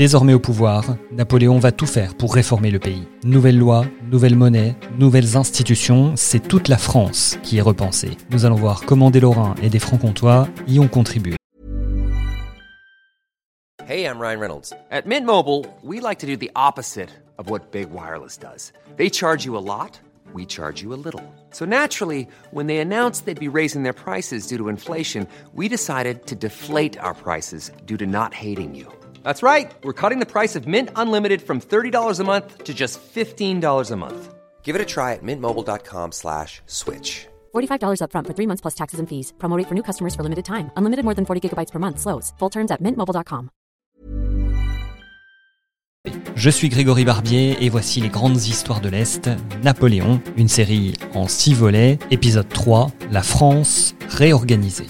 Désormais au pouvoir, Napoléon va tout faire pour réformer le pays. Nouvelle loi, nouvelle monnaie, nouvelles institutions, c'est toute la France qui est repensée. Nous allons voir comment des Lorrains et des Francs-Comtois y ont contribué. Hey, I'm Ryan Reynolds. At Mint Mobile, we like to do the opposite of what Big Wireless does. They charge you a lot, we charge you a little. So naturally, when they announced they'd be raising their prices due to inflation, we decided to deflate our prices due to not hating you. That's right. We're cutting the price of Mint Unlimited from $30 a month to just $15 a month. Give it a try at mintmobile.com slash switch. $45 upfront for three months plus taxes and fees. Promote for new customers for limited time. Unlimited more than 40 gigabytes per month. Slows. Full terms at mintmobile.com. Je suis Grégory Barbier et voici les grandes histoires de l'Est, Napoléon, une série en six volets, épisode 3, La France réorganisée.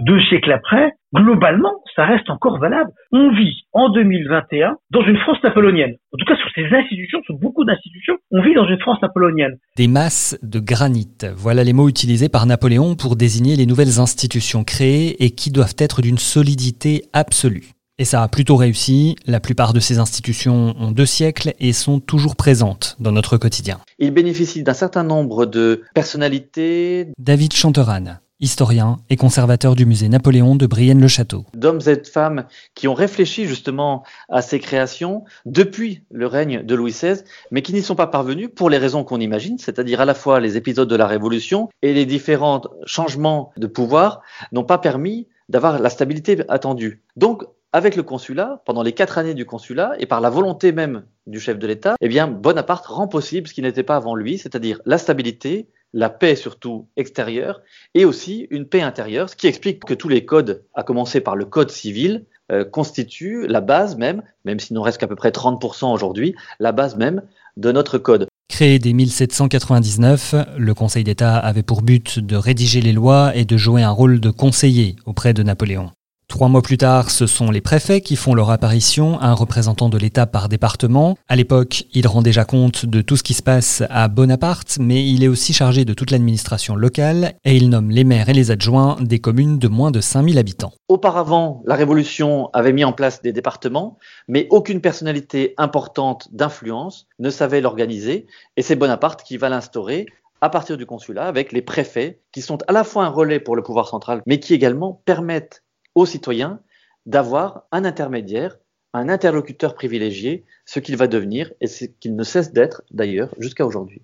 Deux siècles après, globalement, ça reste encore valable. On vit en 2021 dans une France napoléonienne. En tout cas, sur ces institutions, sur beaucoup d'institutions, on vit dans une France napoléonienne. Des masses de granit, voilà les mots utilisés par Napoléon pour désigner les nouvelles institutions créées et qui doivent être d'une solidité absolue. Et ça a plutôt réussi, la plupart de ces institutions ont deux siècles et sont toujours présentes dans notre quotidien. Il bénéficie d'un certain nombre de personnalités. David Chanteran, historien et conservateur du musée Napoléon de Brienne-le-Château. D'hommes et de femmes qui ont réfléchi justement à ces créations depuis le règne de Louis XVI, mais qui n'y sont pas parvenus pour les raisons qu'on imagine, c'est-à-dire à la fois les épisodes de la Révolution et les différents changements de pouvoir n'ont pas permis d'avoir la stabilité attendue. Donc, avec le consulat, pendant les quatre années du consulat, et par la volonté même du chef de l'État, eh bien, Bonaparte rend possible ce qui n'était pas avant lui, c'est-à-dire la stabilité, la paix surtout extérieure, et aussi une paix intérieure, ce qui explique que tous les codes, à commencer par le code civil, euh, constituent la base même, même s'il n'en reste qu'à peu près 30% aujourd'hui, la base même de notre code. Créé dès 1799, le Conseil d'État avait pour but de rédiger les lois et de jouer un rôle de conseiller auprès de Napoléon. Trois mois plus tard, ce sont les préfets qui font leur apparition, un représentant de l'État par département. À l'époque, il rend déjà compte de tout ce qui se passe à Bonaparte, mais il est aussi chargé de toute l'administration locale et il nomme les maires et les adjoints des communes de moins de 5000 habitants. Auparavant, la Révolution avait mis en place des départements, mais aucune personnalité importante d'influence ne savait l'organiser et c'est Bonaparte qui va l'instaurer à partir du consulat avec les préfets qui sont à la fois un relais pour le pouvoir central, mais qui également permettent aux citoyens d'avoir un intermédiaire, un interlocuteur privilégié, ce qu'il va devenir et ce qu'il ne cesse d'être d'ailleurs jusqu'à aujourd'hui.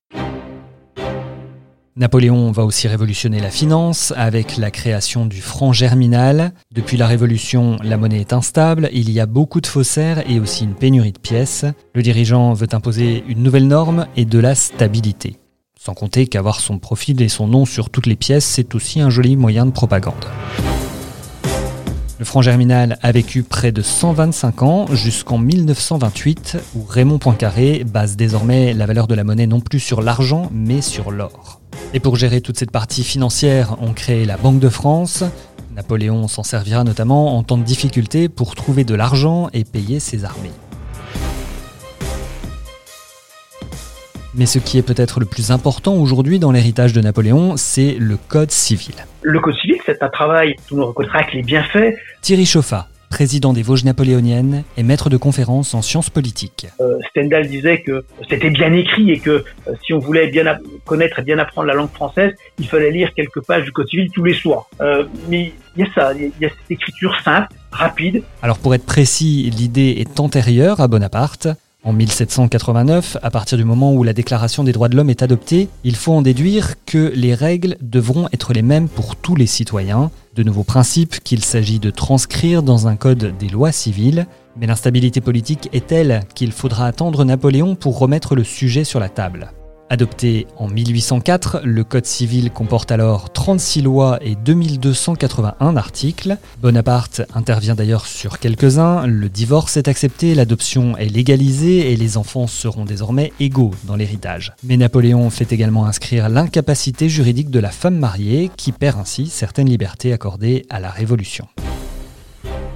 Napoléon va aussi révolutionner la finance avec la création du franc germinal. Depuis la Révolution, la monnaie est instable, il y a beaucoup de faussaires et aussi une pénurie de pièces. Le dirigeant veut imposer une nouvelle norme et de la stabilité. Sans compter qu'avoir son profil et son nom sur toutes les pièces, c'est aussi un joli moyen de propagande. Le franc germinal a vécu près de 125 ans jusqu'en 1928 où Raymond Poincaré base désormais la valeur de la monnaie non plus sur l'argent mais sur l'or. Et pour gérer toute cette partie financière, on crée la Banque de France. Napoléon s'en servira notamment en temps de difficulté pour trouver de l'argent et payer ses armées. Mais ce qui est peut-être le plus important aujourd'hui dans l'héritage de Napoléon, c'est le Code civil. Le Code civil, c'est un travail dont on reconnaîtra que les bienfaits. Thierry Chauffat, président des Vosges napoléoniennes et maître de conférences en sciences politiques. Euh, Stendhal disait que c'était bien écrit et que euh, si on voulait bien connaître et bien apprendre la langue française, il fallait lire quelques pages du Code civil tous les soirs. Euh, mais il y a ça, il y a cette écriture simple, rapide. Alors pour être précis, l'idée est antérieure à Bonaparte. En 1789, à partir du moment où la Déclaration des droits de l'homme est adoptée, il faut en déduire que les règles devront être les mêmes pour tous les citoyens, de nouveaux principes qu'il s'agit de transcrire dans un code des lois civiles, mais l'instabilité politique est telle qu'il faudra attendre Napoléon pour remettre le sujet sur la table. Adopté en 1804, le Code civil comporte alors 36 lois et 2281 articles. Bonaparte intervient d'ailleurs sur quelques-uns, le divorce est accepté, l'adoption est légalisée et les enfants seront désormais égaux dans l'héritage. Mais Napoléon fait également inscrire l'incapacité juridique de la femme mariée qui perd ainsi certaines libertés accordées à la Révolution.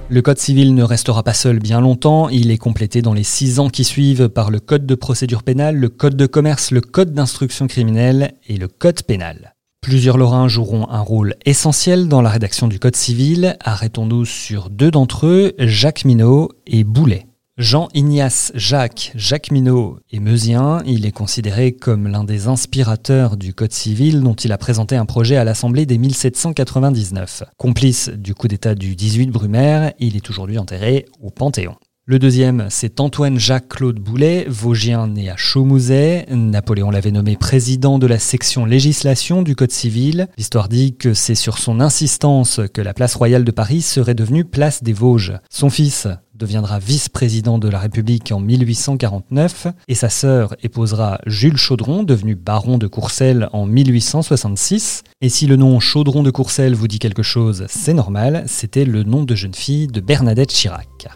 Le Code civil ne restera pas seul bien longtemps, il est complété dans les six ans qui suivent par le Code de procédure pénale, le Code de commerce, le Code d'instruction criminelle et le Code pénal. Plusieurs Lorrains joueront un rôle essentiel dans la rédaction du Code civil. Arrêtons-nous sur deux d'entre eux, Jacques Minot et Boulet. Jean-Ignace Jacques Jacqueminot est meusien. Il est considéré comme l'un des inspirateurs du Code civil dont il a présenté un projet à l'Assemblée dès 1799. Complice du coup d'État du 18 Brumaire, il est aujourd'hui enterré au Panthéon. Le deuxième, c'est Antoine Jacques-Claude Boulet, Vosgien né à Chaumouzet. Napoléon l'avait nommé président de la section législation du Code civil. L'histoire dit que c'est sur son insistance que la place royale de Paris serait devenue place des Vosges. Son fils deviendra vice-président de la République en 1849 et sa sœur épousera Jules Chaudron, devenu baron de Courcelles en 1866. Et si le nom Chaudron de Courcelles vous dit quelque chose, c'est normal, c'était le nom de jeune fille de Bernadette Chirac.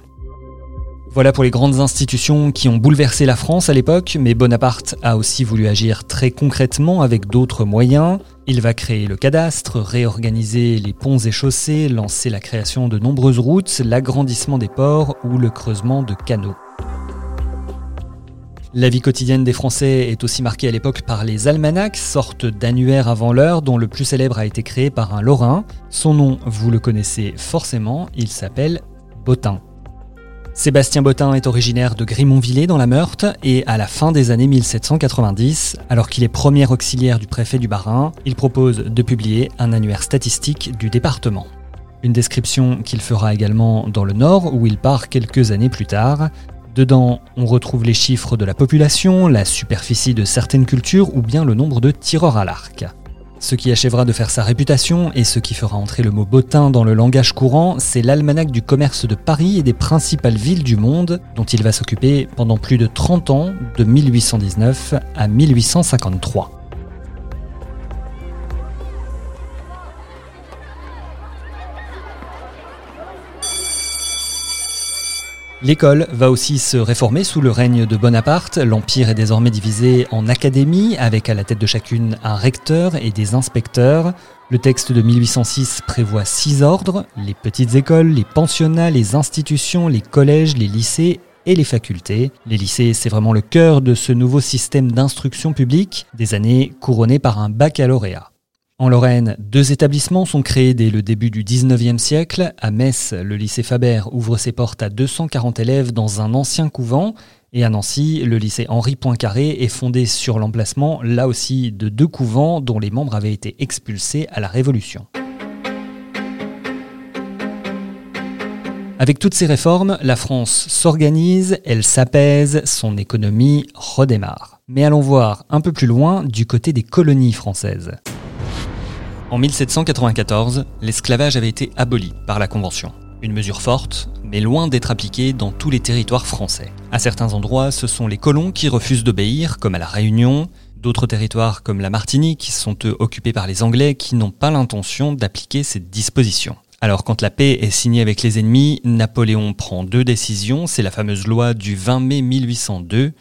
Voilà pour les grandes institutions qui ont bouleversé la France à l'époque, mais Bonaparte a aussi voulu agir très concrètement avec d'autres moyens. Il va créer le cadastre, réorganiser les ponts et chaussées, lancer la création de nombreuses routes, l'agrandissement des ports ou le creusement de canaux. La vie quotidienne des Français est aussi marquée à l'époque par les almanachs, sorte d'annuaires avant l'heure dont le plus célèbre a été créé par un Lorrain. Son nom, vous le connaissez forcément, il s'appelle Botin. Sébastien Bottin est originaire de Grimonvillers dans la Meurthe et à la fin des années 1790, alors qu'il est premier auxiliaire du préfet du Bas-Rhin, il propose de publier un annuaire statistique du département. Une description qu'il fera également dans le Nord où il part quelques années plus tard. Dedans, on retrouve les chiffres de la population, la superficie de certaines cultures ou bien le nombre de tireurs à l'arc. Ce qui achèvera de faire sa réputation et ce qui fera entrer le mot bottin dans le langage courant, c'est l'almanach du commerce de Paris et des principales villes du monde, dont il va s'occuper pendant plus de 30 ans, de 1819 à 1853. L'école va aussi se réformer sous le règne de Bonaparte. L'Empire est désormais divisé en académies, avec à la tête de chacune un recteur et des inspecteurs. Le texte de 1806 prévoit six ordres, les petites écoles, les pensionnats, les institutions, les collèges, les lycées et les facultés. Les lycées, c'est vraiment le cœur de ce nouveau système d'instruction publique, des années couronnées par un baccalauréat. En Lorraine, deux établissements sont créés dès le début du 19e siècle. À Metz, le lycée Faber ouvre ses portes à 240 élèves dans un ancien couvent. Et à Nancy, le lycée Henri Poincaré est fondé sur l'emplacement, là aussi, de deux couvents dont les membres avaient été expulsés à la Révolution. Avec toutes ces réformes, la France s'organise, elle s'apaise, son économie redémarre. Mais allons voir un peu plus loin du côté des colonies françaises. En 1794, l'esclavage avait été aboli par la Convention. Une mesure forte, mais loin d'être appliquée dans tous les territoires français. À certains endroits, ce sont les colons qui refusent d'obéir, comme à la Réunion. D'autres territoires, comme la Martinique, sont eux occupés par les Anglais qui n'ont pas l'intention d'appliquer cette disposition. Alors quand la paix est signée avec les ennemis, Napoléon prend deux décisions, c'est la fameuse loi du 20 mai 1802.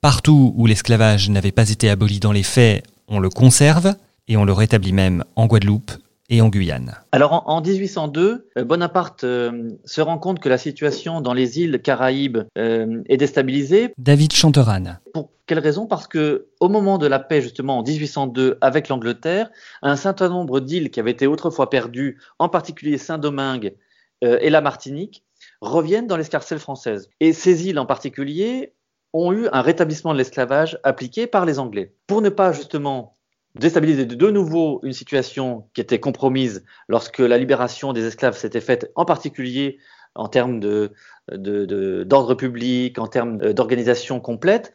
Partout où l'esclavage n'avait pas été aboli dans les faits, on le conserve, et on le rétablit même en Guadeloupe et en Guyane. Alors en, 1802, euh, Bonaparte euh, se rend compte que la situation dans les îles Caraïbes euh, est déstabilisée. David Chanteran. Pour quelle raison? Parce que au moment de la paix justement en 1802 avec l'Angleterre, un certain nombre d'îles qui avaient été autrefois perdues, en particulier Saint-Domingue et la Martinique, reviennent dans l'escarcelle française. Et ces îles en particulier ont eu un rétablissement de l'esclavage appliqué par les Anglais. Pour ne pas justement déstabiliser de nouveau une situation qui était compromise lorsque la libération des esclaves s'était faite, en particulier en termes d'ordre public, en termes d'organisation complète,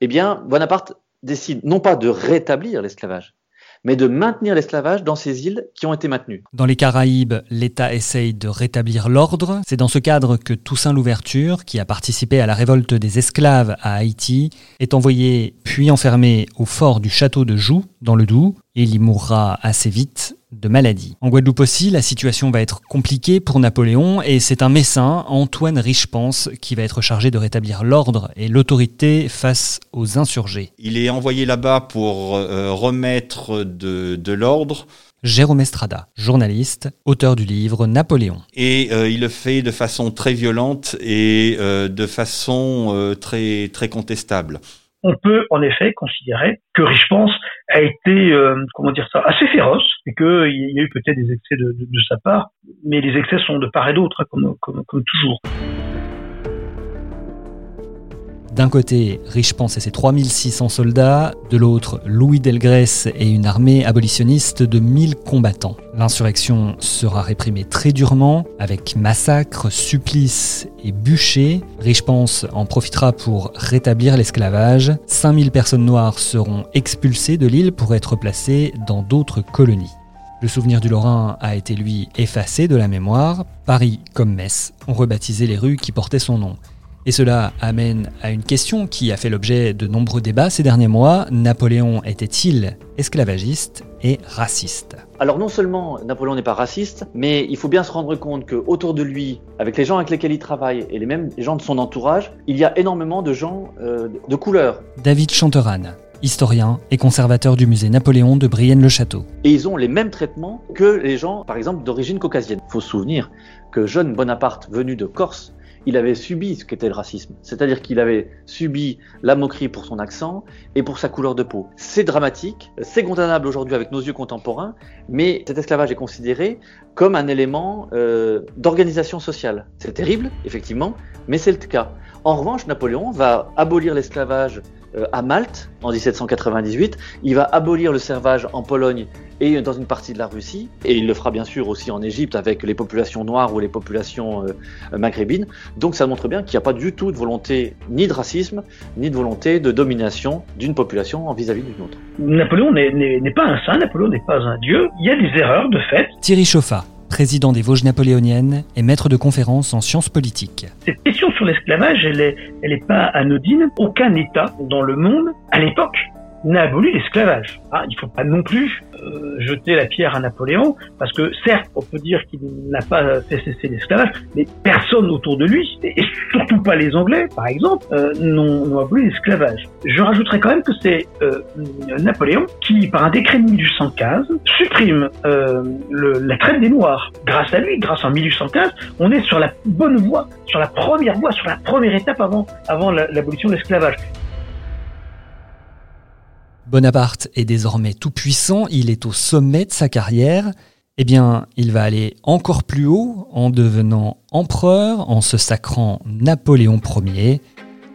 eh bien, Bonaparte décide non pas de rétablir l'esclavage, mais de maintenir l'esclavage dans ces îles qui ont été maintenues. Dans les Caraïbes, l'État essaye de rétablir l'ordre. C'est dans ce cadre que Toussaint Louverture, qui a participé à la révolte des esclaves à Haïti, est envoyé puis enfermé au fort du château de Joux, dans le Doubs, il y mourra assez vite de maladie. En Guadeloupe aussi, la situation va être compliquée pour Napoléon et c'est un messin, Antoine Richepens, qui va être chargé de rétablir l'ordre et l'autorité face aux insurgés. Il est envoyé là-bas pour euh, remettre de, l'ordre. Jérôme Estrada, journaliste, auteur du livre Napoléon. Et euh, il le fait de façon très violente et euh, de façon très, très contestable. On peut en effet considérer que Richepens a été, euh, comment dire ça, assez féroce et qu'il y a eu peut-être des excès de, de, sa part, mais les excès sont de part et d'autre, hein, comme, comme, comme toujours. D'un côté, Richepens et ses 3600 soldats, de l'autre, Louis Delgrès et une armée abolitionniste de 1000 combattants. L'insurrection sera réprimée très durement, avec massacres, supplices et bûchers. Richepens en profitera pour rétablir l'esclavage. 5000 personnes noires seront expulsées de l'île pour être placées dans d'autres colonies. Le souvenir du Lorrain a été lui effacé de la mémoire. Paris comme Metz ont rebaptisé les rues qui portaient son nom. Et cela amène à une question qui a fait l'objet de nombreux débats ces derniers mois. Napoléon était-il esclavagiste et raciste? Alors non seulement Napoléon n'est pas raciste, mais il faut bien se rendre compte qu'autour de lui, avec les gens avec lesquels il travaille et les mêmes gens de son entourage, il y a énormément de gens euh, de couleur. David Chanteran, historien et conservateur du musée Napoléon de Brienne-le-Château. Et ils ont les mêmes traitements que les gens, par exemple, d'origine caucasienne. Il faut se souvenir que jeune Bonaparte venu de Corse il avait subi ce qu'était le racisme. C'est-à-dire qu'il avait subi la moquerie pour son accent et pour sa couleur de peau. C'est dramatique, c'est condamnable aujourd'hui avec nos yeux contemporains, mais cet esclavage est considéré comme un élément euh, d'organisation sociale. C'est terrible, effectivement, mais c'est le cas. En revanche, Napoléon va abolir l'esclavage à Malte en 1798. Il va abolir le servage en Pologne et dans une partie de la Russie. Et il le fera bien sûr aussi en Égypte avec les populations noires ou les populations euh, maghrébines. Donc ça montre bien qu'il n'y a pas du tout de volonté ni de racisme, ni de volonté de domination d'une population vis-à-vis d'une autre. Napoléon n'est pas un saint, Napoléon n'est pas un dieu. Il y a des erreurs de fait. Thierry Chauffat président des Vosges napoléoniennes et maître de conférences en sciences politiques. Cette question sur l'esclavage, elle n'est elle est pas anodine. Aucun État dans le monde, à l'époque, n'a aboli l'esclavage. Ah, il ne faut pas non plus euh, jeter la pierre à Napoléon, parce que certes, on peut dire qu'il n'a pas fait cesser l'esclavage, mais personne autour de lui, et surtout pas les Anglais, par exemple, euh, n'ont aboli l'esclavage. Je rajouterais quand même que c'est euh, Napoléon qui, par un décret de 1815, supprime le, la traite des Noirs. Grâce à lui, grâce en 1815, on est sur la bonne voie, sur la première voie, sur la première étape avant l'abolition de l'esclavage. Bonaparte est désormais tout puissant, il est au sommet de sa carrière. Eh bien, il va aller encore plus haut en devenant empereur, en se sacrant Napoléon Ier.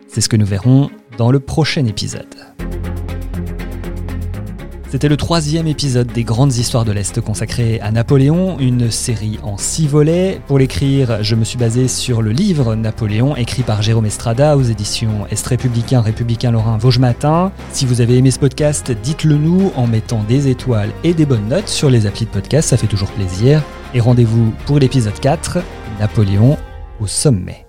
C'est ce que nous verrons dans le prochain épisode. C'était le troisième épisode des Grandes Histoires de l'Est consacré à Napoléon, une série en six volets. Pour l'écrire, je me suis basé sur le livre Napoléon, écrit par Jérôme Estrada aux éditions Est républicain, républicain Lorrain, Vosges Matin. Si vous avez aimé ce podcast, dites-le nous en mettant des étoiles et des bonnes notes sur les applis de podcast, ça fait toujours plaisir. Et rendez-vous pour l'épisode 4, Napoléon au sommet.